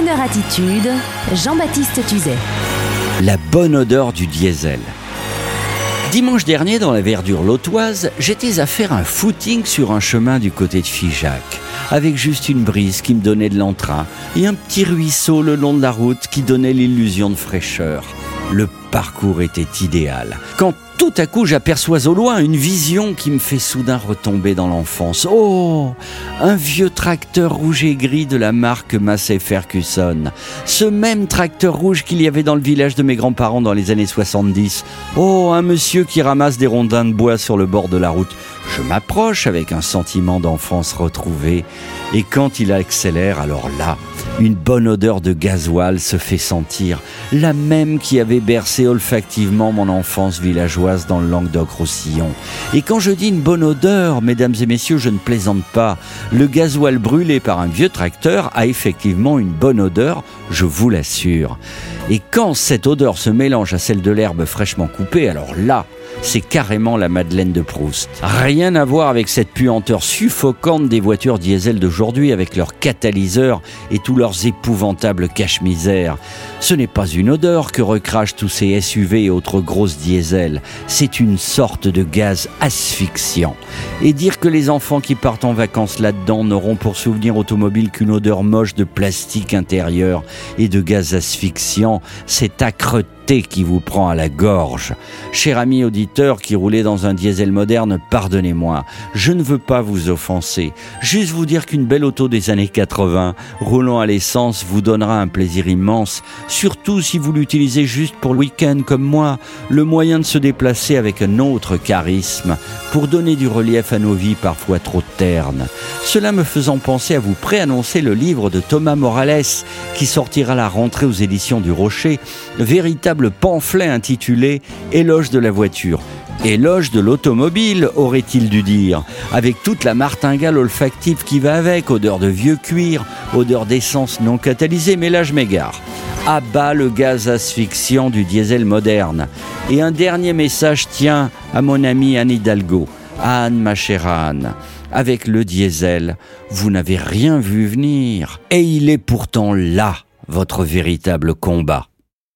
leur attitude, Jean-Baptiste Tuzet. La bonne odeur du diesel. Dimanche dernier, dans la verdure lotoise, j'étais à faire un footing sur un chemin du côté de Figeac, avec juste une brise qui me donnait de l'entrain et un petit ruisseau le long de la route qui donnait l'illusion de fraîcheur. Le parcours était idéal. Quand tout à coup j'aperçois au loin une vision qui me fait soudain retomber dans l'enfance. Oh Un vieux tracteur rouge et gris de la marque Massey Ferguson. Ce même tracteur rouge qu'il y avait dans le village de mes grands-parents dans les années 70. Oh Un monsieur qui ramasse des rondins de bois sur le bord de la route. Je m'approche avec un sentiment d'enfance retrouvé. Et quand il accélère, alors là, une bonne odeur de gasoil se fait sentir, la même qui avait bercé olfactivement mon enfance villageoise dans le Languedoc-Roussillon. Et quand je dis une bonne odeur, mesdames et messieurs, je ne plaisante pas. Le gasoil brûlé par un vieux tracteur a effectivement une bonne odeur, je vous l'assure. Et quand cette odeur se mélange à celle de l'herbe fraîchement coupée, alors là, c'est carrément la Madeleine de Proust. Rien à voir avec cette puanteur suffocante des voitures diesel d'aujourd'hui avec leurs catalyseurs et tous leurs épouvantables cache-misères. Ce n'est pas une odeur que recrachent tous ces SUV et autres grosses diesels, c'est une sorte de gaz asphyxiant. Et dire que les enfants qui partent en vacances là-dedans n'auront pour souvenir automobile qu'une odeur moche de plastique intérieur et de gaz asphyxiant, c'est accreté qui vous prend à la gorge. Cher ami auditeur qui roulait dans un diesel moderne, pardonnez-moi, je ne veux pas vous offenser, juste vous dire qu'une belle auto des années 80, roulant à l'essence, vous donnera un plaisir immense, surtout si vous l'utilisez juste pour le week-end comme moi, le moyen de se déplacer avec un autre charisme, pour donner du relief à nos vies parfois trop ternes. Cela me faisant penser à vous préannoncer le livre de Thomas Morales, qui sortira la rentrée aux éditions du Rocher, véritable pamphlet intitulé Éloge de la voiture. Éloge de l'automobile, aurait-il dû dire, avec toute la martingale olfactive qui va avec, odeur de vieux cuir, odeur d'essence non catalysée, mais là je m'égare. Abat le gaz asphyxiant du diesel moderne. Et un dernier message tient à mon ami Anne Hidalgo. Anne, ma chère Anne, avec le diesel, vous n'avez rien vu venir. Et il est pourtant là, votre véritable combat.